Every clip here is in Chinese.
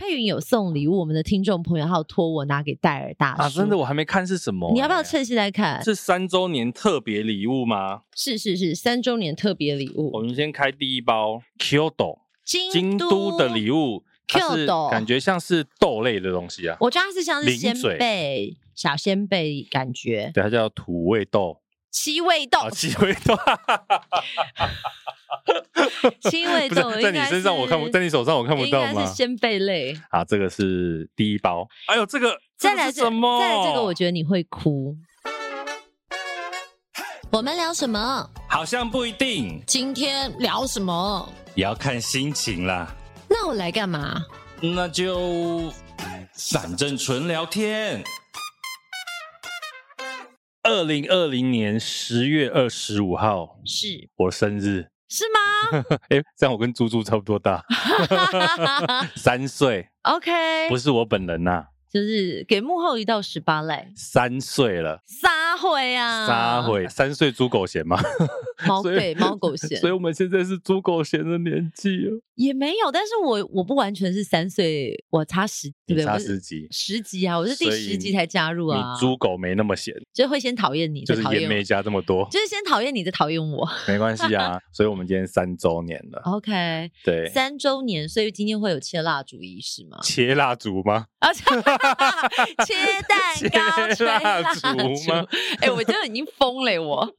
佩云有送礼物，我们的听众朋友还有托我拿给戴尔大叔啊，真的我还没看是什么、欸，你要不要趁现在看？是三周年特别礼物吗？是是是，三周年特别礼物。我们先开第一包 Kyoto 京都的礼物，它是感觉像是豆类的东西啊。我觉得它是像是仙贝，小仙贝感觉。对，它叫土味豆。七味豆，哦、七味豆，七味豆在你身上我看不，在你手上我看不到吗？应该是仙贝类。好，这个是第一包。哎呦，这个再来什么？再来这个，我觉得你会哭。我们聊什么？好像不一定。今天聊什么？也要看心情啦。那我来干嘛？那就反正纯聊天。二零二零年十月二十五号是我生日，是吗？哎、欸，这样我跟猪猪差不多大，三岁。OK，不是我本人呐、啊。就是给幕后一道十八赖，三岁了，撒会啊，撒会，三岁猪狗嫌吗？猫对猫狗嫌，所以我们现在是猪狗嫌的年纪了，也没有，但是我我不完全是三岁，我差十，对不对？差十级，十级啊，我是第十级才加入啊。你猪狗没那么闲，就会先讨厌你，就是也没加这么多，就是先讨厌你，再讨厌我，没关系啊。所以我们今天三周年了，OK，对，三周年，所以今天会有切蜡烛仪式吗？切蜡烛吗？啊。切 蛋糕、切蜡烛吗？哎、欸，我真的已经疯了，我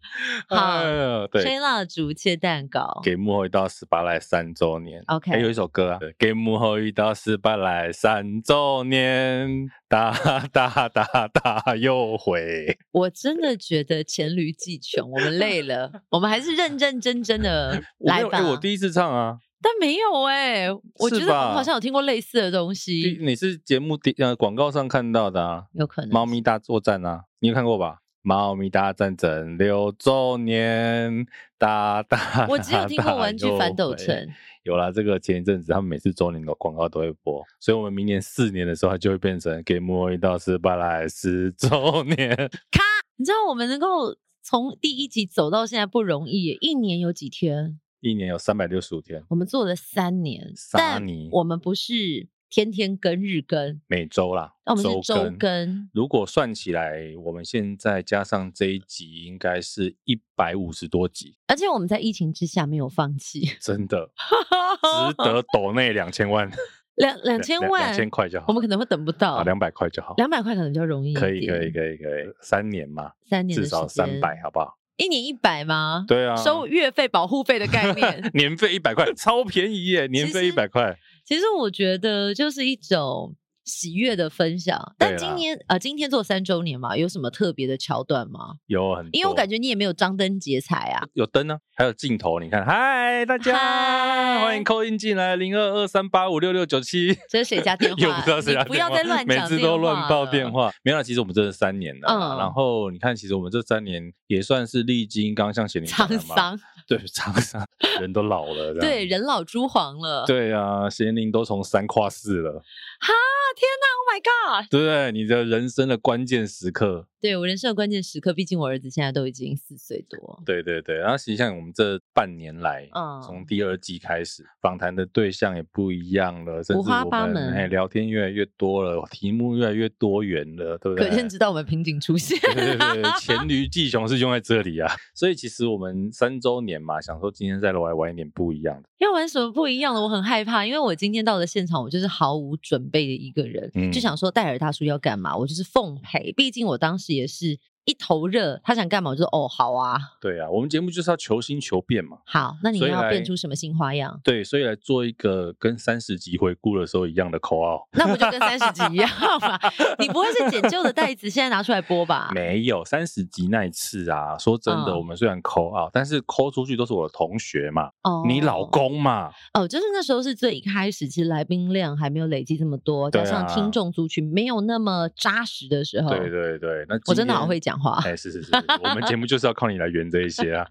好、哎、对吹蜡烛、切蛋糕，给幕后一道十八来三周年。OK，还有一首歌啊，给幕后一道十八来三周年，哒哒哒哒又回。我真的觉得黔驴技穷，我们累了，我们还是认认真真的 来吧。我第一次唱啊。但没有哎、欸，我觉得我好像有听过类似的东西。你是节目第呃广告上看到的啊？有可能。猫咪大作战啊，你有看过吧？猫咪大战争六周年，大大。我只有听过玩具反斗城。有啦，这个前一阵子他们每次周年的广告都会播，所以我们明年四年的时候，它就会变成给幕后一道十八来十周年。咔，你知道我们能够从第一集走到现在不容易，一年有几天？一年有三百六十五天，我们做了三年，三年，我们不是天天更日更，每周啦，那我们是周更。如果算起来，我们现在加上这一集，应该是一百五十多集。而且我们在疫情之下没有放弃，真的值得 抖那两千万，两两千万，两千块就好。我们可能会等不到，两百块就好，两百块可能比较容易。可以，可以，可以，可以，三年嘛，三年至少三百，好不好？一年一百吗？对啊，收月费保护费的概念，年费一百块，超便宜耶！年费一百块，其实我觉得就是一种。喜悦的分享，但今年呃，今天做三周年嘛，有什么特别的桥段吗？有很多，因为我感觉你也没有张灯结彩啊。有灯呢、啊，还有镜头，你看，嗨，大家欢迎 call in 进来，零二二三八五六六九七，这是谁家电 话？又不知道谁家电话，不要再乱讲，每次都乱报电话。没有，其实我们真的三年了，嗯，然后你看，其实我们这三年也算是历经，刚刚像贤龄沧桑，对，沧桑，人都老了，对，人老珠黄了，对啊，年龄都从三跨四了，哈。天呐，Oh my god！对不对？你的人生的关键时刻。对，我人生的关键时刻，毕竟我儿子现在都已经四岁多。对对对，然后实际上我们这半年来，嗯，从第二季开始，访谈的对象也不一样了，五花八门哎聊天越来越多了，题目越来越多元了，对不对？可见知道我们瓶颈出现。对对对，黔驴技穷是用在这里啊。所以其实我们三周年嘛，想说今天再来玩玩一点不一样的。要玩什么不一样的？我很害怕，因为我今天到了现场，我就是毫无准备的一个人，嗯、就想说戴尔大叔要干嘛，我就是奉陪。毕竟我当时也是。一头热，他想干嘛？我就说哦，好啊。对啊，我们节目就是要求新求变嘛。好，那你要变出什么新花样？对，所以来做一个跟三十集回顾的时候一样的口号。那不就跟三十集一样吗？你不会是捡旧的袋子，现在拿出来播吧？没有，三十集那一次啊，说真的，嗯、我们虽然口号，但是抠出去都是我的同学嘛，哦，你老公嘛。哦，就是那时候是最一开始，其实来宾量还没有累积这么多，加上听众族群没有那么扎实的时候。对对对，那我真的好会讲话。哎，是是是。我们节目就是要靠你来圆这一些啊，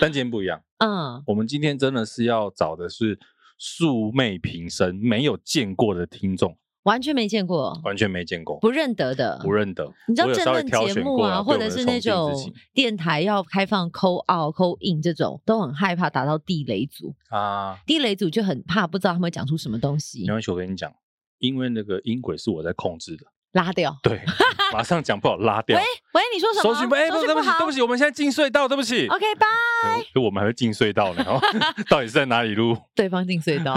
但今天不一样。嗯，我们今天真的是要找的是素昧平生、没有见过的听众，完全没见过，完全没见过，不认得的，不认得。你知道政论节目啊，或者是那种电台要开放 call out、call in 这种，都很害怕打到地雷组啊。地雷组就很怕，不知道他们会讲出什么东西。没关系，我跟你讲，因为那个音轨是我在控制的。拉掉，对，马上讲不好拉掉。喂喂，你说什么？收讯不？哎，不，对不起，对不起，我们现在进隧道，对不起。OK，拜。就我们还会进隧道呢，到底是在哪里录？对方进隧道。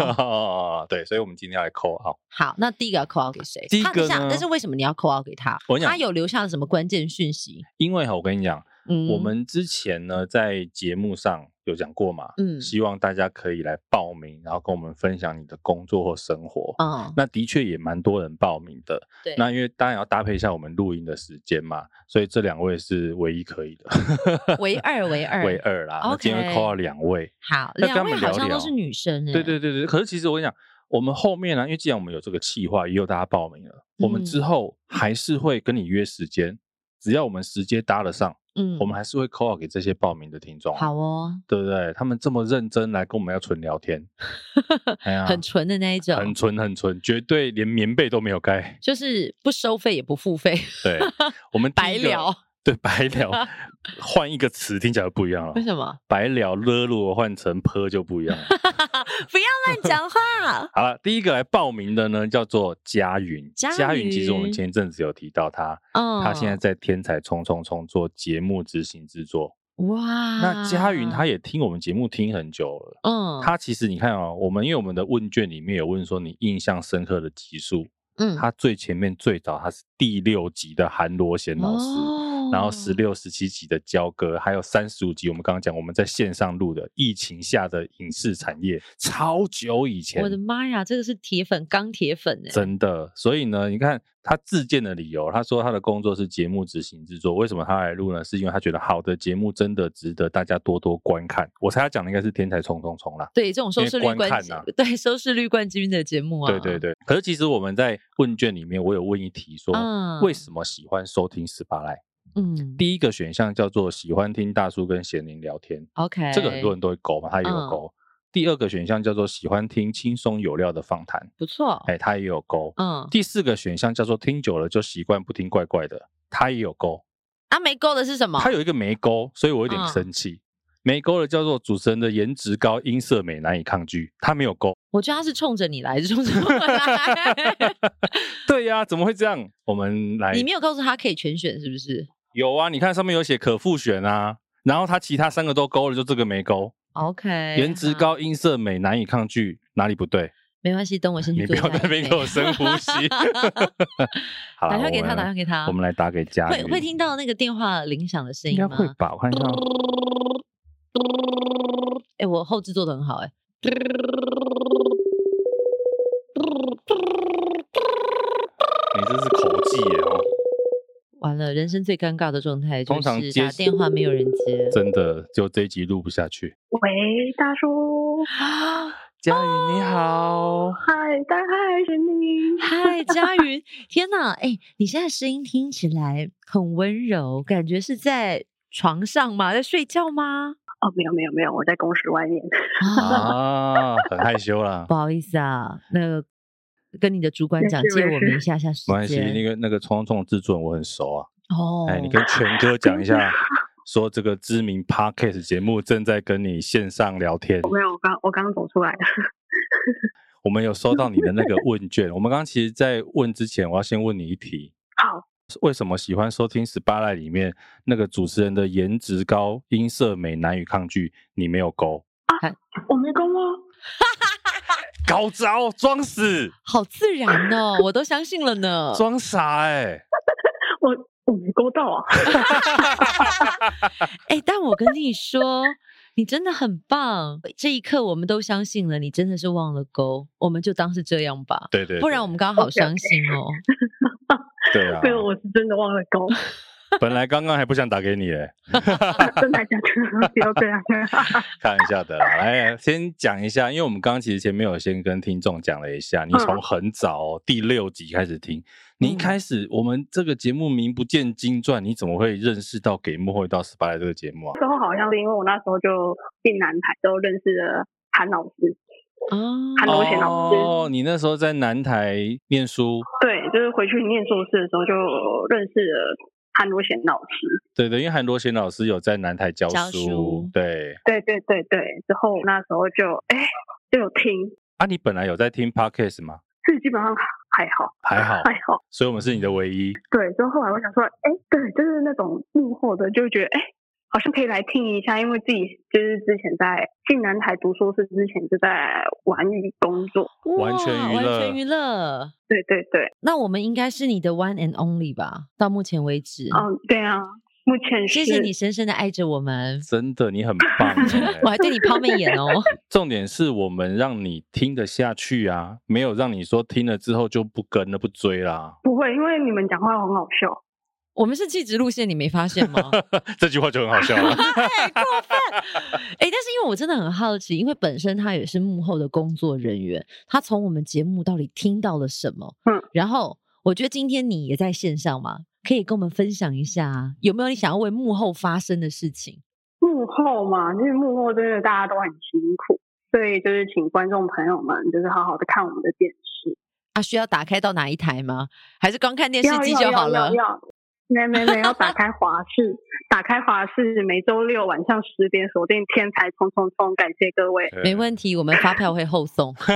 对，所以我们今天要来扣号。好，那第一个要扣号给谁？第一个呢？但是为什么你要扣号给他？我他有留下了什么关键讯息？因为哈，我跟你讲。嗯，我们之前呢，在节目上有讲过嘛，嗯，希望大家可以来报名，然后跟我们分享你的工作或生活。嗯，那的确也蛮多人报名的。对，那因为当然要搭配一下我们录音的时间嘛，所以这两位是唯一可以的。唯二，唯二，唯二啦。那今天会扣到两位。好，两位好像都是女生。对对对对，可是其实我跟你讲，我们后面呢，因为既然我们有这个计划，也有大家报名了，我们之后还是会跟你约时间，只要我们时间搭得上。嗯，我们还是会 call 给这些报名的听众。好哦，对不对？他们这么认真来跟我们要纯聊天，很纯的那一种，很纯很纯，绝对连棉被都没有盖，就是不收费也不付费。对，我们白聊。对，白聊换一个词听起来不一样了。为什么？白聊勒罗换成泼就不一样了。不要乱讲话。好了，第一个来报名的呢，叫做佳云。佳云其实我们前一阵子有提到他，嗯，他现在在天才冲冲冲做节目执行制作。哇，那佳云他也听我们节目听很久了。嗯，他其实你看哦，我们因为我们的问卷里面有问说你印象深刻的集数，嗯，他最前面最早他是第六集的韩罗贤老师。然后十六、十七集的交割，还有三十五集，我们刚刚讲我们在线上录的疫情下的影视产业，超久以前。我的妈呀，这个是铁粉，钢铁粉哎！真的，所以呢，你看他自荐的理由，他说他的工作是节目执行制作，为什么他来录呢？是因为他觉得好的节目真的值得大家多多观看。我猜他讲的应该是天才冲冲冲啦，对，这种收视率冠军，啊、对收视率冠军的节目啊，对对对。可是其实我们在问卷里面，我有问一题说，嗯、为什么喜欢收听十八来？嗯，第一个选项叫做喜欢听大叔跟贤玲聊天，OK，这个很多人都会勾嘛，他也有勾。嗯、第二个选项叫做喜欢听轻松有料的访谈，不错，哎，他也有勾。嗯，第四个选项叫做听久了就习惯不听怪怪的，他也有勾。啊，没勾的是什么？他有一个没勾，所以我有点生气。嗯、没勾的叫做主持人的颜值高、音色美难以抗拒，他没有勾。我觉得他是冲着你来，是冲着我来。对呀、啊，怎么会这样？我们来，你没有告诉他可以全选，是不是？有啊，你看上面有写可复选啊，然后他其他三个都勾了，就这个没勾。OK，颜值高、音色美、难以抗拒，哪里不对？没关系，等我先去做。你不要在那边给我深呼吸。好，打电话给他，打电话给他。我们来打给佳云。会会听到那个电话铃响的声音吗？应该会吧，我看一下。哎，我后置做的很好，哎。你这是口技耶哦。完了，人生最尴尬的状态就是打电话没有人接，真的就这一集录不下去。喂，大叔，佳云你好，嗨，大嗨，是你，嗨，佳云，天哪，哎，你现在声音听起来很温柔，感觉是在床上吗？在睡觉吗？哦，没有没有没有，我在公司外面。啊，很害羞啦，不好意思啊，那个。跟你的主管讲，借我们一下下时间。没关系，那个那个冲冲制作人我很熟啊。哦，哎，你跟权哥讲一下，说这个知名 Podcast 节目正在跟你线上聊天。没有，我刚我刚走出来的。我们有收到你的那个问卷。我们刚刚其实，在问之前，我要先问你一题。好。为什么喜欢收听《Spotlight》里面那个主持人的颜值高、音色美、难以抗拒？你没有勾啊？我没勾啊。高招，装死，好自然哦，我都相信了呢。装傻哎、欸，我我没勾到啊。哎、欸，但我跟你说，你真的很棒。这一刻我们都相信了，你真的是忘了勾，我们就当是这样吧。对对，对，不然我们刚好伤心哦。对啊，对，我是真的忘了勾。本来刚刚还不想打给你哎，真的假的？不要这样，开玩笑的啦。来，先讲一下，因为我们刚刚其实前面有先跟听众讲了一下，你从很早第六集开始听，你一开始我们这个节目名不见经传，你怎么会认识到给幕后一道 Spotlight 这个节目啊？时候好像是因为我那时候就进南台，都认识了韩老师哦，韩罗贤老师。哦，你那时候在南台念书？对，就是回去念硕士的时候就认识了。韩罗贤老师，对对，因为韩罗贤老师有在南台教书，教书对，对对对对。之后那时候就哎就有听。啊，你本来有在听 Podcast 吗？是基本上还好，还好，还好。所以我们是你的唯一。对，之后后来我想说，哎，对，就是那种幕后的，就觉得哎。好像可以来听一下，因为自己就是之前在进南台读硕士之前就在玩娱工作，完全娱乐，完全娱乐，对对对。那我们应该是你的 one and only 吧？到目前为止，嗯，对啊，目前是。谢谢你深深的爱着我们，真的你很棒，我还对你抛媚眼哦。重点是我们让你听得下去啊，没有让你说听了之后就不跟了不追啦。不会，因为你们讲话很好笑。我们是气质路线，你没发现吗？这句话就很好笑了。太过分！哎，但是因为我真的很好奇，因为本身他也是幕后的工作人员，他从我们节目到底听到了什么？嗯，然后我觉得今天你也在线上嘛，可以跟我们分享一下，有没有你想要为幕后发生的事情？幕后嘛，因为幕后真的大家都很辛苦，所以就是请观众朋友们就是好好的看我们的电视。啊，需要打开到哪一台吗？还是光看电视机就好了？没没没，要打开华视，打开华视，每周六晚上十点锁定天才冲冲冲，感谢各位。没问题，我们发票会后送。哎、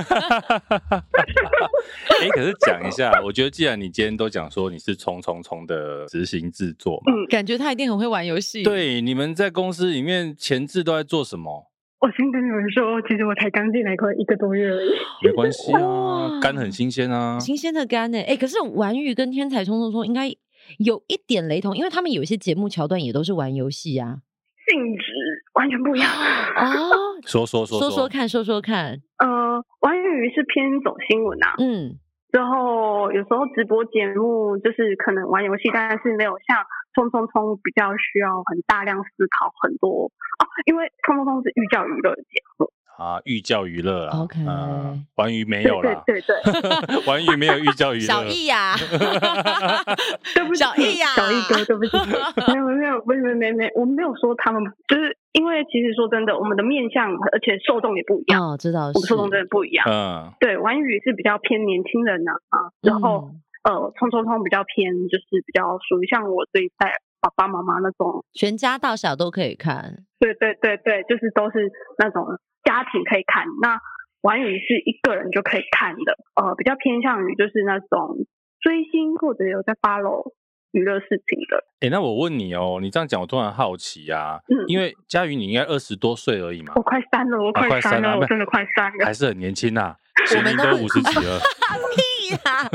欸，可是讲一下，我觉得既然你今天都讲说你是冲冲冲的执行制作嘛，嗯，感觉他一定很会玩游戏。对，你们在公司里面前置都在做什么？我先跟你们说，其实我才刚进来快一个多月而已。没关系啊，肝很新鲜啊，新鲜的肝呢？哎、欸，可是玩语跟天才冲冲冲应该。有一点雷同，因为他们有一些节目桥段也都是玩游戏啊，性质完全不一样 啊。说说说说说看，说说看。呃，玩鱼是偏走新闻啊，嗯，之后有时候直播节目就是可能玩游戏，但是没有像冲冲冲比较需要很大量思考很多哦，因为冲冲冲是寓教于乐的节目。啊，寓教于乐啊，OK，玩鱼没有了，对对对，玩鱼没有寓教于乐。小易呀，对不起，小易呀，小易哥，对不起，没有没有没有没有没有，我没有说他们，就是因为其实说真的，我们的面向而且受众也不一样，哦，知道，我们受众真的不一样，嗯，对，玩语是比较偏年轻人呐啊，然后呃，冲冲冲比较偏，就是比较属于像我这一代爸爸妈妈那种，全家大小都可以看，对对对对，就是都是那种。家庭可以看，那玩语是一个人就可以看的，呃，比较偏向于就是那种追星或者有在 follow 娱乐事情的。哎、欸，那我问你哦，你这样讲我突然好奇啊，嗯，因为佳瑜你应该二十多岁而已嘛，我快三了，我快三了，啊、我真的快三了，还是很年轻呐、啊，我们都五十几了，屁啦！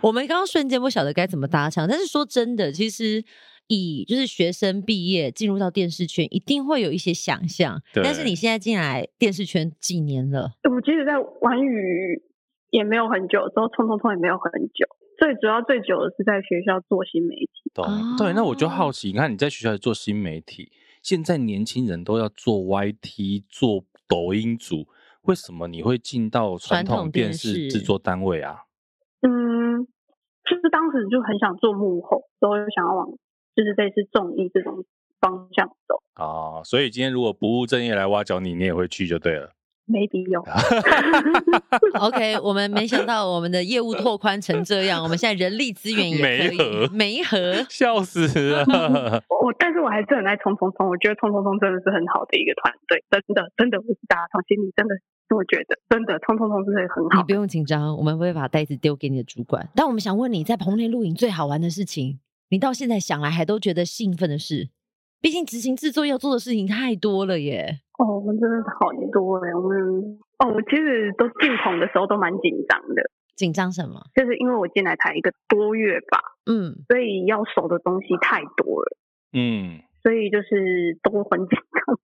我们刚刚瞬间不晓得该怎么搭腔，但是说真的，其实。以就是学生毕业进入到电视圈，一定会有一些想象。但是你现在进来电视圈几年了？我其实，在玩语也没有很久，之后冲冲冲也没有很久。最主要最久的是在学校做新媒体。对、哦、对，那我就好奇，你看你在学校做新媒体，现在年轻人都要做 YT、做抖音组，为什么你会进到传统电视制作单位啊？嗯，其实当时就很想做幕后，所以想要往。就是类似综艺这种方向走哦，所以今天如果不务正业来挖角你，你也会去就对了。没必要。OK，我们没想到我们的业务拓宽成这样，我们现在人力资源也可以没合，笑死了。我但是我还是很爱冲冲冲，我觉得冲冲冲真的是很好的一个团队，真的真的不是大家从心里真的这么觉得，真的冲冲冲真的很好。你不用紧张，我们不会把袋子丢给你的主管。但我们想问你在棚内录影最好玩的事情。你到现在想来还都觉得兴奋的事，毕竟执行制作要做的事情太多了耶。哦，我们真的是好多哎，我们哦，我其实都进棚的时候都蛮紧张的。紧张什么？就是因为我进来才一个多月吧，嗯，所以要熟的东西太多了，嗯，所以就是都很紧张。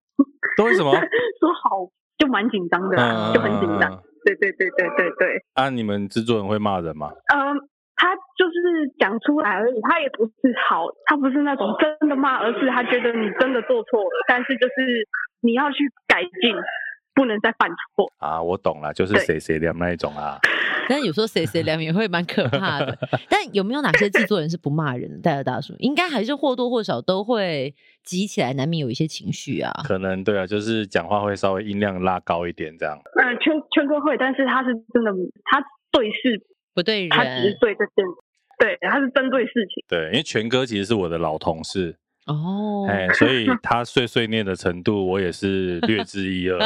都为什么？说好就蛮紧张的，啊，就很紧张。对对对对对对。啊，你们制作人会骂人吗？嗯。他就是讲出来而已，他也不是好，他不是那种真的骂，而是他觉得你真的做错了，但是就是你要去改进，不能再犯错啊。我懂了，就是谁谁凉那一种啊。但是有时候谁谁凉也会蛮可怕的。但有没有哪些制作人是不骂人的？戴尔大叔应该还是或多或少都会急起来，难免有一些情绪啊。可能对啊，就是讲话会稍微音量拉高一点这样。嗯，圈圈哥会，但是他是真的，他对事。不对人，他只是对这件，对，他是针对事情。对，因为权哥其实是我的老同事哦，哎，所以 他碎碎念的程度，我也是略知一二。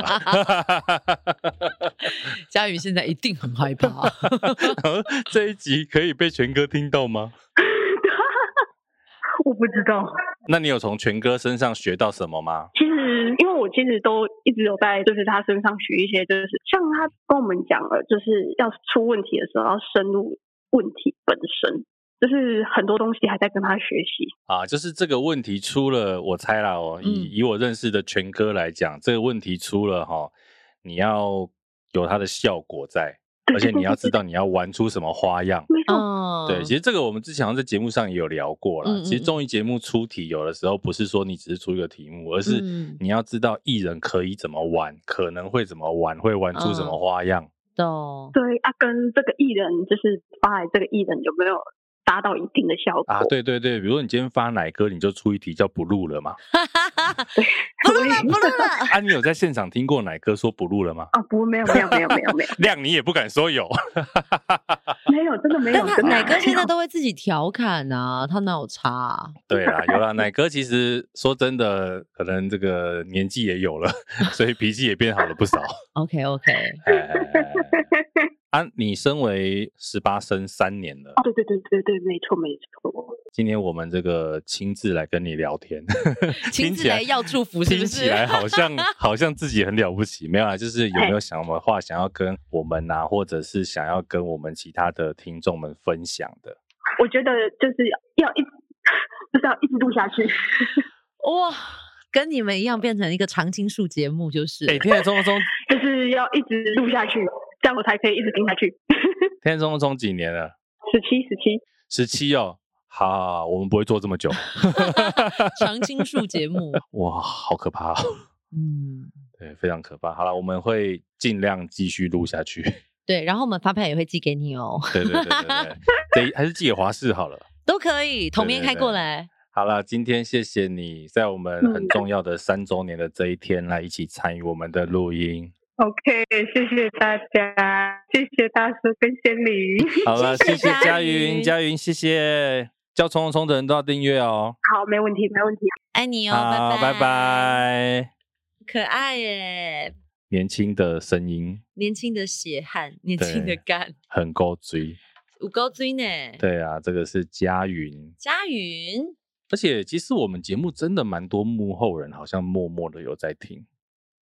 佳宇现在一定很害怕。这一集可以被全哥听到吗？我不知道。那你有从全哥身上学到什么吗？其实，因为我其实都一直有在，就是他身上学一些，就是像他跟我们讲了，就是要出问题的时候要深入问题本身。就是很多东西还在跟他学习啊，就是这个问题出了，我猜啦哦，以、嗯、以我认识的全哥来讲，这个问题出了哈，你要有它的效果在，而且你要知道你要玩出什么花样。没错，对，其实这个我们之前在节目上也有聊过啦。其实综艺节目出题有的时候不是说你只是出一个题目，而是你要知道艺人可以怎么玩，可能会怎么玩，会玩出什么花样。哦，对啊，跟这个艺人就是发来这个艺人有没有？达到一定的效果啊！对对对，比如说你今天发奶哥，你就出一题叫不录了嘛。不录了，不录了。啊，你有在现场听过奶哥说不录了吗？啊，不，没有，没有，没有，没有，没有。亮，你也不敢说有。没有，真的没有。但奶哥现在都会自己调侃啊，他哪有差啊？对啦，有啦。奶哥其实说真的，可能这个年纪也有了，所以脾气也变好了不少。OK，OK。啊，你身为十八生三年了，哦，对对对对对，没错没错。今天我们这个亲自来跟你聊天，亲自来要祝福 是不是？听起来好像 好像自己很了不起，没有啊，就是有没有想什么话想要跟我们啊，或者是想要跟我们其他的听众们分享的？我觉得就是要一直就是要一直录下去，哇，跟你们一样变成一个常青树节目，就是每天的中中就是要一直录下去。这样我才可以一直听下去。天中中几年了？十七，十七，十七哦。好，好，好，我们不会做这么久。常青树节目，哇，好可怕哦。嗯，对，非常可怕。好了，我们会尽量继续录下去。对，然后我们发票也会寄给你哦。对对对对对，还是寄给华视好了。都可以，同面开过来。对对对，好了，今天谢谢你在我们很重要的三周年的这一天来一起参与我们的录音。OK，谢谢大家，谢谢大叔跟仙女。好了，谢谢佳云，佳云，谢谢，叫冲冲冲的人都要订阅哦。好，没问题，没问题，爱你哦，好，拜拜，拜拜。可爱耶，年轻的声音，年轻的血汗，年轻的肝，很高追，有高追呢。对啊，这个是佳云，佳云。而且其实我们节目真的蛮多幕后人，好像默默的有在听。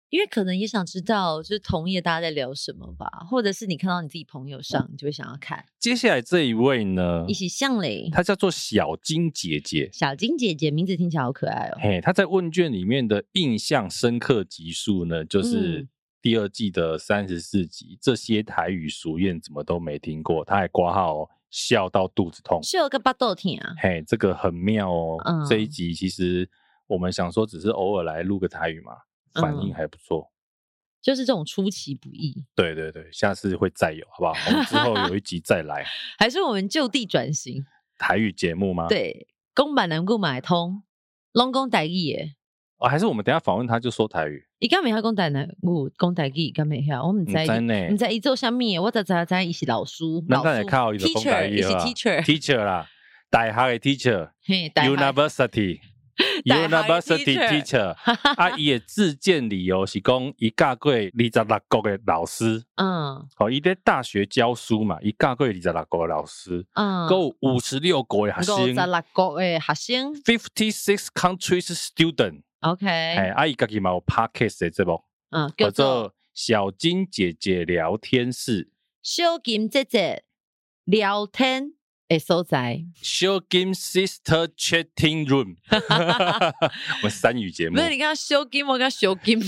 因为可能也想知道，就是同业大家在聊什么吧，或者是你看到你自己朋友上，你就会想要看。接下来这一位呢，一起向雷，她叫做小金姐姐。小金姐姐名字听起来好可爱哦。嘿，她在问卷里面的印象深刻集数呢，就是第二季的三十四集。嗯、这些台语俗谚怎么都没听过，她还挂号笑到肚子痛，笑个巴豆听啊。嘿，这个很妙哦。嗯、这一集其实我们想说，只是偶尔来录个台语嘛。反应还不错，嗯，就是这种出其不意。对对对，下次会再有，好不好？我们之后有一集再来，还是我们就地转型台语节目吗？对，公版能够买通，拢讲台语耶。哦，还是我们等下访问他就说台语。伊刚没晓讲台语，我讲台语，刚没晓，我们在你在伊做虾米？我在在在一起老师，老师，teacher，一起 teacher，teacher 啦，大学的 teacher，university。University teacher，啊，伊的自荐理由是讲伊教过二十六国的老师，嗯，哦，伊在大学教书嘛，伊教过二十六国的老师，嗯，够五十六国的学生，五十六国的学生，fifty six countries student，OK，哎，啊，伊家己嘛有 podcast 的节目，嗯，叫做小金姐姐聊天室，小金姐姐聊天。诶，所在小金 sister chatting room，我们三语节目。不是你刚刚小金，我刚小金，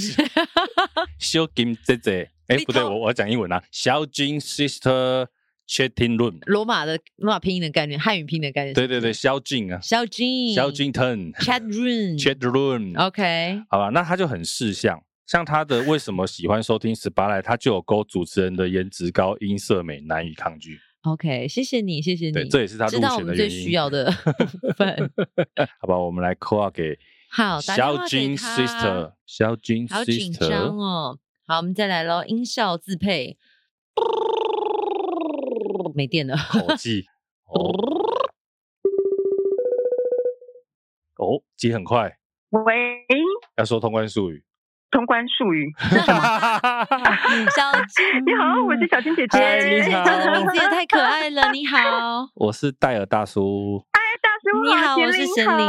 小金姐姐。诶，不对，我我讲英文啊。小金 sister chatting room，罗马的罗马拼音的概念，汉语拼音的概念。对对对，小金啊，小金，小金 turn chat room，chat room，OK，好吧，那他就很识相，像他的为什么喜欢收听十八来，他就有勾主持人的颜值高、音色美，难以抗拒。OK，谢谢你，谢谢你。对，这也是他入选的原因。知道我们最需要的部分。好吧，我们来 call 给 好小金 sister，小金 sister。好紧张哦。好，我们再来喽，音效自配。没电了。口技。哦，接很快。喂，要说通关术语。通关术语。小金，你好，我是小金姐姐。你好，这个名字也太可爱了。你好，我是戴尔大叔。哎大叔，你好，我是贤玲。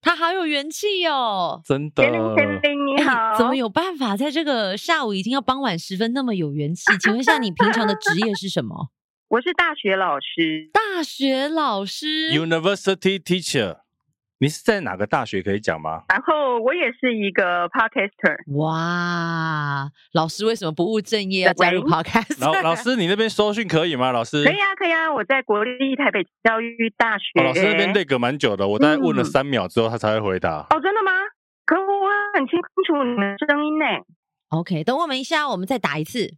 他好有元气哦，真的。贤玲，贤玲，你好。怎么有办法在这个下午已经要傍晚时分那么有元气？请问一下，你平常的职业是什么？我是大学老师。大学老师，University Teacher。你是在哪个大学可以讲吗？然后我也是一个 podcaster。哇，老师为什么不务正业要加入 podcast？老老师，你那边收讯可以吗？老师可以啊，可以啊，我在国立台北教育大学。哦、老师那边对隔蛮久的，我大概问了三秒之后，他才会回答。嗯、哦，真的吗？可我很清楚你们声音呢。OK，等我们一下，我们再打一次。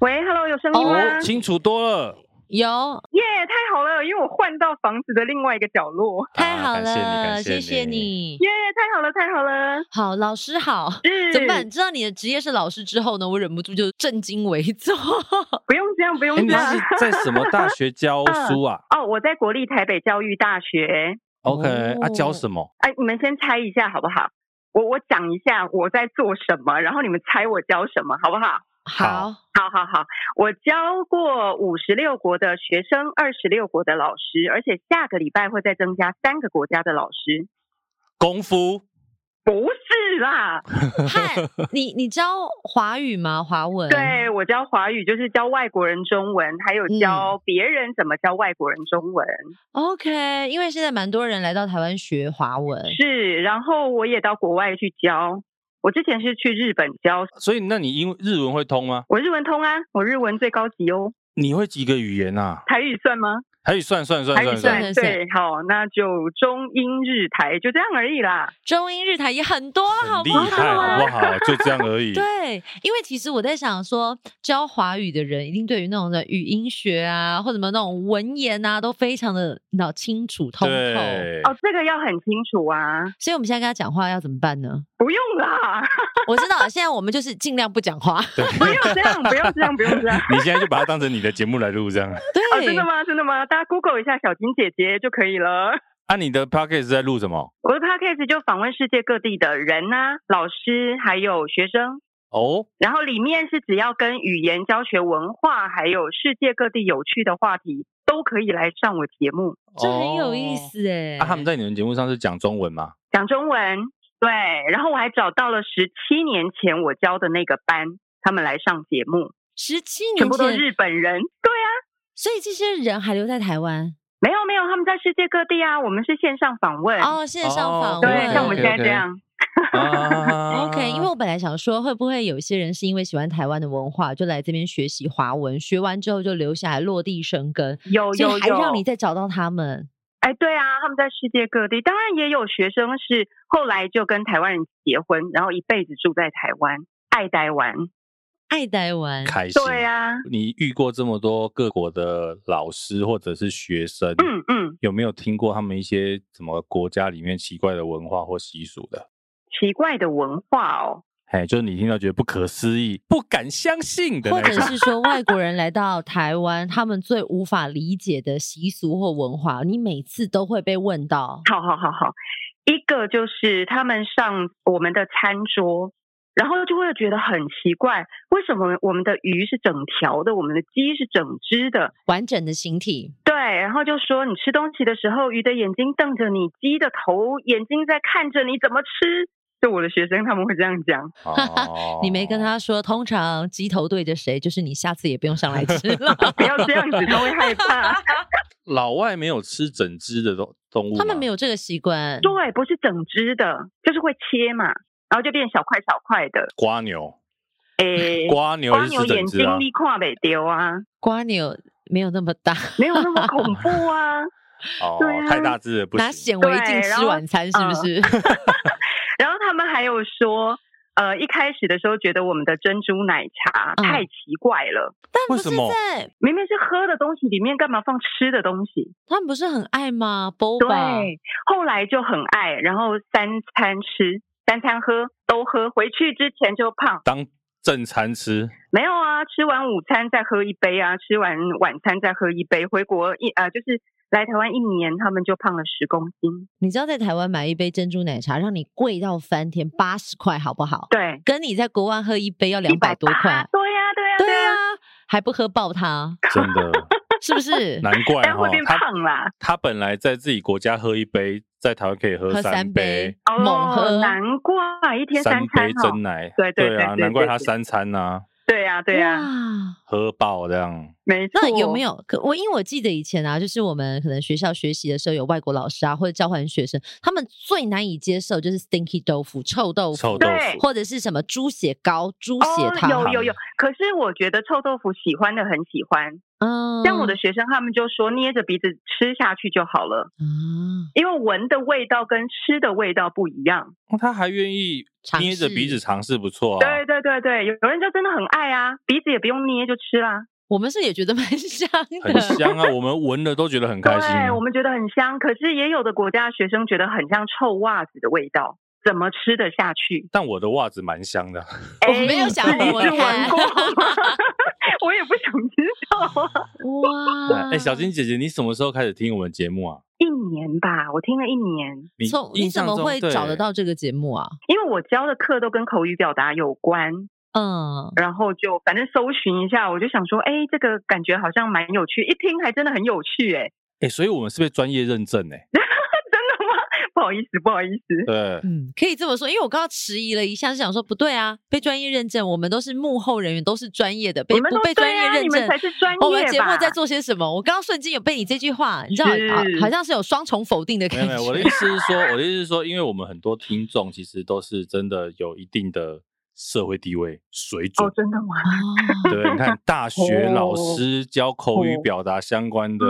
喂，Hello，有声音吗？哦，清楚多了。有耶，yeah, 太好了，因为我换到房子的另外一个角落。太好了，啊、谢，谢，谢谢你。耶，yeah, 太好了，太好了。好，老师好。嗯 怎么办？知道你的职业是老师之后呢，我忍不住就震惊为坐。不用这样，不用这样。欸、你是在什么大学教书啊？哦，我在国立台北教育大学。OK，啊，教什么？哎，你们先猜一下好不好？我我讲一下我在做什么，然后你们猜我教什么，好不好？好，好，好，好，我教过五十六国的学生，二十六国的老师，而且下个礼拜会再增加三个国家的老师。功夫？不是啦，嗨，你你教华语吗？华文？对，我教华语，就是教外国人中文，还有教别人怎么教外国人中文。嗯、OK，因为现在蛮多人来到台湾学华文，是，然后我也到国外去教。我之前是去日本教，所以那你英日文会通吗？我日文通啊，我日文最高级哦。你会几个语言啊？台语算吗？台语算算算算算，对，好，那就中英日台就这样而已啦。中英日台也很多，好不好？厉害，好不好？就这样而已。对，因为其实我在想说，教华语的人一定对于那种的语音学啊，或者什么那种文言啊，都非常的脑清楚通透。哦，这个要很清楚啊。所以我们现在跟他讲话要怎么办呢？不用啦，我知道，现在我们就是尽量不讲话。不用这样，不用这样，不用这样。你现在就把它当成你的节目来录，这样。对、哦，真的吗？真的吗？大家 Google 一下小金姐姐就可以了。啊，你的 Podcast 在录什么？我的 Podcast 就访问世界各地的人啊，老师还有学生。哦。然后里面是只要跟语言教学、文化还有世界各地有趣的话题，都可以来上我节目。这很有意思哎。啊，他们在你们节目上是讲中文吗？讲中文，对。然后我还找到了十七年前我教的那个班，他们来上节目。十七年前，全部都日本人。对啊。所以这些人还留在台湾？没有没有，他们在世界各地啊。我们是线上访问哦，线上访问，对，像我们现在这样。OK，因为我本来想说，会不会有一些人是因为喜欢台湾的文化，就来这边学习华文，学完之后就留下来落地生根。有有有，还让你再找到他们？哎，对啊，他们在世界各地。当然也有学生是后来就跟台湾人结婚，然后一辈子住在台湾，爱台湾。爱台湾，开心。对啊，你遇过这么多各国的老师或者是学生，嗯嗯，有没有听过他们一些什么国家里面奇怪的文化或习俗的？奇怪的文化哦，哎，就是你听到觉得不可思议、不敢相信的，或 者是说外国人来到台湾，他们最无法理解的习俗或文化，你每次都会被问到。好好好好，一个就是他们上我们的餐桌。然后就会觉得很奇怪，为什么我们的鱼是整条的，我们的鸡是整只的，完整的形体？对，然后就说你吃东西的时候，鱼的眼睛瞪着你，鸡的头眼睛在看着你，怎么吃？就我的学生他们会这样讲。哦、你没跟他说，通常鸡头对着谁，就是你下次也不用上来吃了。不要这样子，他会害怕。老外没有吃整只的动动物，他们没有这个习惯。对，不是整只的，就是会切嘛。然后就变小块小块的瓜牛，诶，蜗牛，瓜牛眼睛你看没丢啊，瓜牛没有那么大，没有那么恐怖啊，哦，太大只了不行，拿显微镜吃晚餐是不是？然后他们还有说，呃，一开始的时候觉得我们的珍珠奶茶太奇怪了，但为什么？明明是喝的东西，里面干嘛放吃的东西？他们不是很爱吗？对，后来就很爱，然后三餐吃。三餐喝都喝，回去之前就胖。当正餐吃？没有啊，吃完午餐再喝一杯啊，吃完晚餐再喝一杯。回国一呃，就是来台湾一年，他们就胖了十公斤。你知道在台湾买一杯珍珠奶茶让你贵到翻天，八十块好不好？对，跟你在国外喝一杯要两百多块。对呀，对呀，对呀，还不喝爆它，真的。是不是？难怪哈，他胖啦。他本来在自己国家喝一杯，在台湾可以喝三杯，猛喝。难怪一天三杯珍奶，对对啊，难怪他三餐呐。对呀，对呀，喝爆这样。没错。那有没有？可我因为我记得以前啊，就是我们可能学校学习的时候，有外国老师啊，或者交换学生，他们最难以接受就是 stinky 豆腐、臭豆腐，臭豆腐，或者是什么猪血糕、猪血汤。有有有。可是我觉得臭豆腐喜欢的很喜欢。嗯。像我的学生，他们就说捏着鼻子吃下去就好了。嗯。因为闻的味道跟吃的味道不一样。他还愿意。捏着鼻子尝试不错啊！对对对对，有有人就真的很爱啊，鼻子也不用捏就吃啦。我们是也觉得蛮 香的，很香啊，我们闻了都觉得很开心。对，我们觉得很香，可是也有的国家学生觉得很像臭袜子的味道，怎么吃得下去？但我的袜子蛮香的，我没有想闻闻过，我也不想知道。哇！哎，小金姐姐，你什么时候开始听我们节目啊？一年吧，我听了一年。你从你怎么会找得到这个节目啊？因为我教的课都跟口语表达有关，嗯，然后就反正搜寻一下，我就想说，哎，这个感觉好像蛮有趣，一听还真的很有趣，哎，哎，所以我们是不是专业认证？哎。不好意思，不好意思。对，嗯，可以这么说，因为我刚刚迟疑了一下，是想说不对啊，被专业认证，我们都是幕后人员，都是专业的，被不被专业认证，才是专业吧？我们节目在做些什么？我刚刚瞬间有被你这句话，你知道，好像是有双重否定的感觉。没有，我的意思是说，我的意思是说，因为我们很多听众其实都是真的有一定的。社会地位水准哦，真的吗？对，你看大 学老师教口语表达相关的，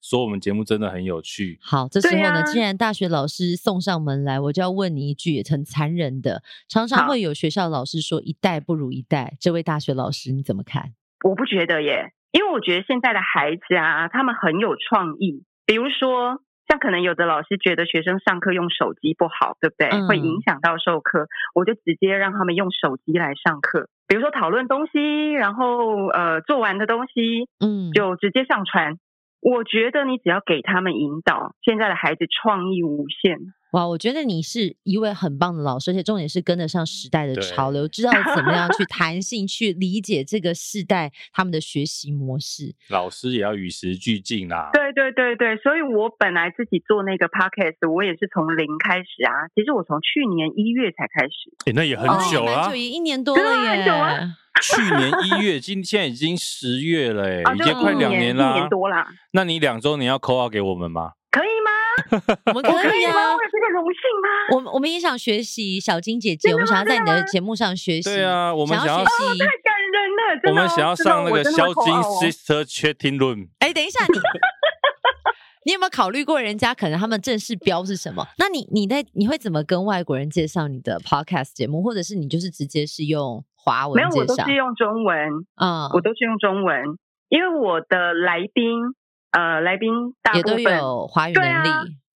说我们节目真的很有趣。好，这时候呢，既然大学老师送上门来，我就要问你一句很残忍的，常常会有学校老师说一代不如一代，这位大学老师你怎么看？我不觉得耶，因为我觉得现在的孩子啊，他们很有创意，比如说。像可能有的老师觉得学生上课用手机不好，对不对？会影响到授课，我就直接让他们用手机来上课。比如说讨论东西，然后呃做完的东西，嗯，就直接上传。我觉得你只要给他们引导，现在的孩子创意无限。哇，我觉得你是一位很棒的老师，而且重点是跟得上时代的潮流，知道怎么样去 弹性去理解这个世代他们的学习模式。老师也要与时俱进啦。对对对对，所以我本来自己做那个 podcast，我也是从零开始啊。其实我从去年一月才开始，哎，那也很久了，也一年多了耶。很久啊。去年一月，今现在已经十月了，哎，已经快两年了，一年多啦。那你两周你要 call out 给我们吗？我们可以啊，我有这个荣幸吗？我我们也想学习小金姐姐，我们想要在你的节目上学习。对啊，我们想要学习，太感人了！我们想要上那个小金 Sister Chatting Room。哎，等一下，你你有没有考虑过人家可能他们正式标是什么？那你你在你会怎么跟外国人介绍你的 Podcast 节目，或者是你就是直接是用华文介绍？没有，我都是用中文。嗯，我都是用中文，因为我的来宾。呃，来宾大部分也都有华语能力，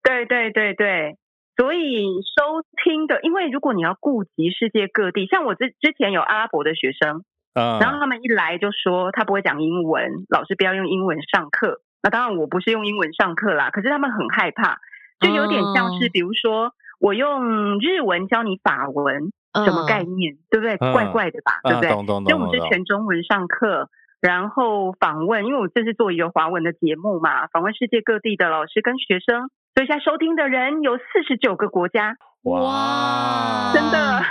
对对对对，所以收听的，因为如果你要顾及世界各地，像我之之前有阿拉伯的学生，嗯，然后他们一来就说他不会讲英文，老师不要用英文上课。那当然我不是用英文上课啦，可是他们很害怕，就有点像是比如说我用日文教你法文，什么概念，对不对？怪怪的吧，对不对？所以我们是全中文上课。然后访问，因为我这是做一个华文的节目嘛，访问世界各地的老师跟学生，所以现在收听的人有四十九个国家。哇，真的，